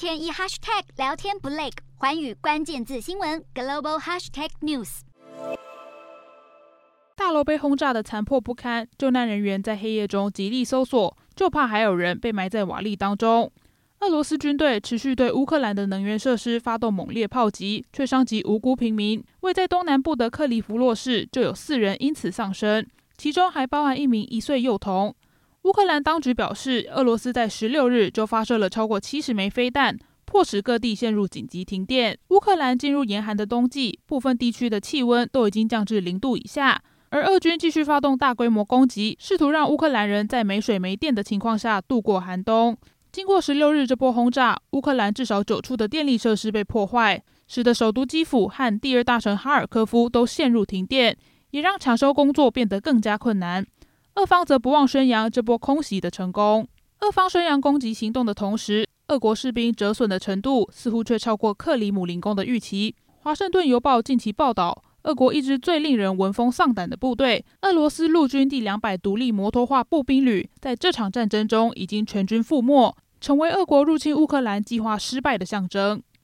天一 hashtag 聊天不累，寰宇关键字新闻 global hashtag news。大楼被轰炸的残破不堪，救难人员在黑夜中极力搜索，就怕还有人被埋在瓦砾当中。俄罗斯军队持续对乌克兰的能源设施发动猛烈炮击，却伤及无辜平民。位在东南部的克里夫洛市就有四人因此丧生，其中还包含一名一岁幼童。乌克兰当局表示，俄罗斯在十六日就发射了超过七十枚飞弹，迫使各地陷入紧急停电。乌克兰进入严寒的冬季，部分地区的气温都已经降至零度以下。而俄军继续发动大规模攻击，试图让乌克兰人在没水没电的情况下度过寒冬。经过十六日这波轰炸，乌克兰至少九处的电力设施被破坏，使得首都基辅和第二大城哈尔科夫都陷入停电，也让抢修工作变得更加困难。俄方则不忘宣扬这波空袭的成功。俄方宣扬攻击行动的同时，俄国士兵折损的程度似乎却超过克里姆林宫的预期。华盛顿邮报近期报道。俄国一支最令人闻风丧胆的部队——俄罗斯陆军第两百独立摩托化步兵旅，在这场战争中已经全军覆没，成为俄国入侵乌克兰计划失败的象征。